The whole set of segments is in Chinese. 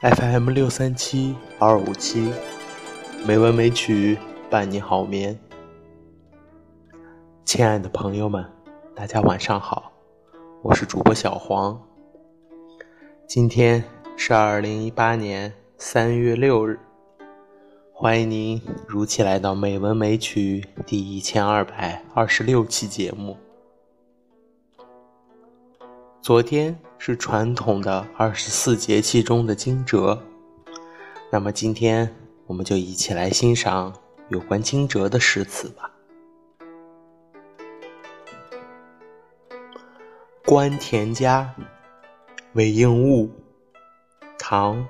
FM 六三七二五七，美文美曲伴你好眠。亲爱的朋友们，大家晚上好，我是主播小黄。今天是二零一八年三月六日，欢迎您如期来到《美文美曲》第一千二百二十六期节目。昨天。是传统的二十四节气中的惊蛰，那么今天我们就一起来欣赏有关惊蛰的诗词吧。《观田家·韦应物》唐·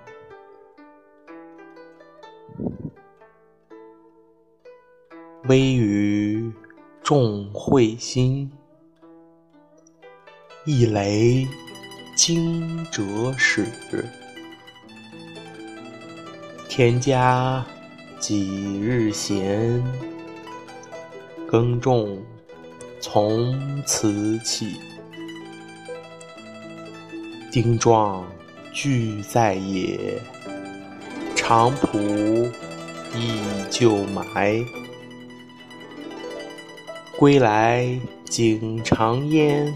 微雨众会心，一雷。惊蛰始，田家几日闲？耕种从此起。丁壮俱在野，长蒲亦旧埋。归来景长烟。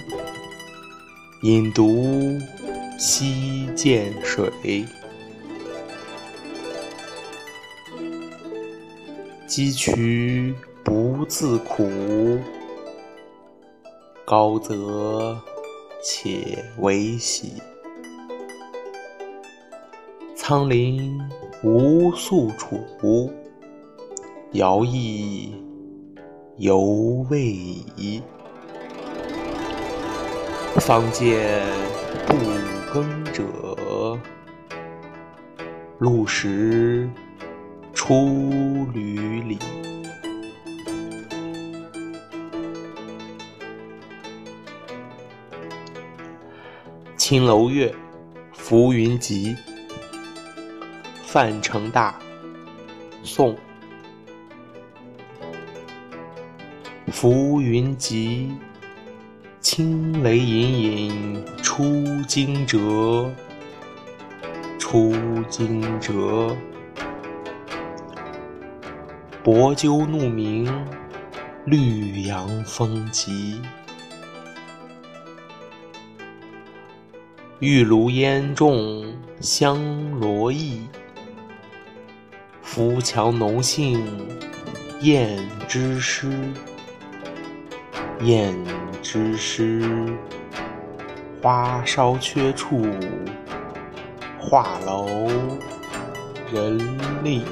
饮独溪涧水，积渠不自苦，高则且为喜。仓廪无宿处，徭役犹未已。方见不耕者，露食出闾里。青楼月·浮云集，范成大，宋。浮云集。清雷隐隐出惊蛰，出惊蛰。薄鸠怒鸣，绿杨风急。玉炉烟重香罗溢，浮桥浓杏燕之诗。燕之诗，花梢缺处，画楼人立。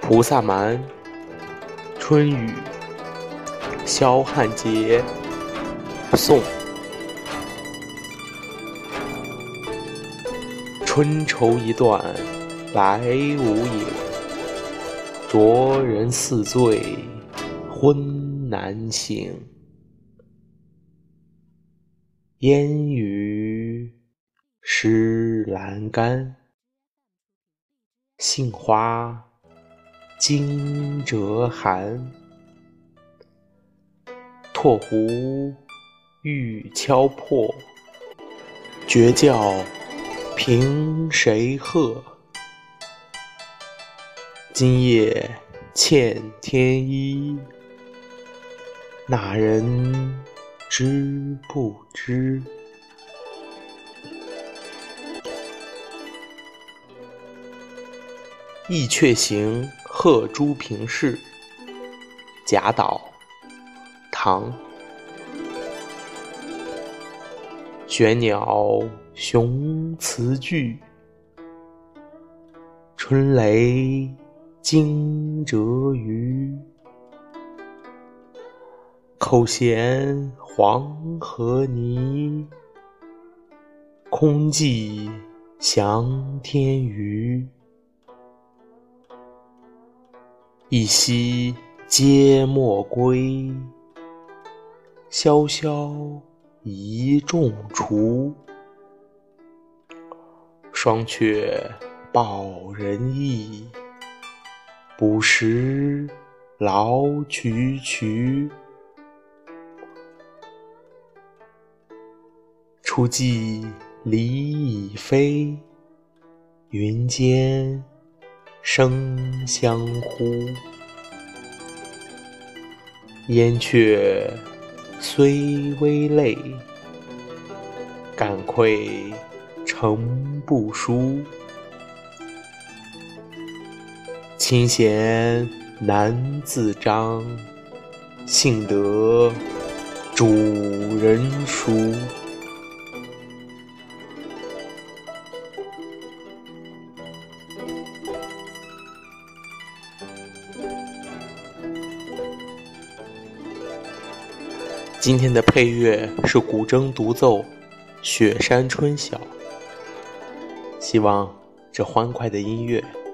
菩萨蛮·春雨，萧汉杰，宋。春愁一段来无影。浊人似醉，昏难醒。烟雨湿阑干，杏花惊蛰寒。拓壶欲敲破，绝叫凭谁喝？今夜欠天衣，那人知不知？《翼雀行·贺诸平事》贾岛，唐。玄鸟雄雌聚，春雷。惊蛰于，口衔黄河泥，空寄翔天鱼。一夕皆莫归，萧萧一众雏。双却报人意，不识劳渠渠。初记离已飞，云间生相呼。燕雀虽微累，感愧诚不书。清闲难自章，幸得主人书。今天的配乐是古筝独奏《雪山春晓》，希望这欢快的音乐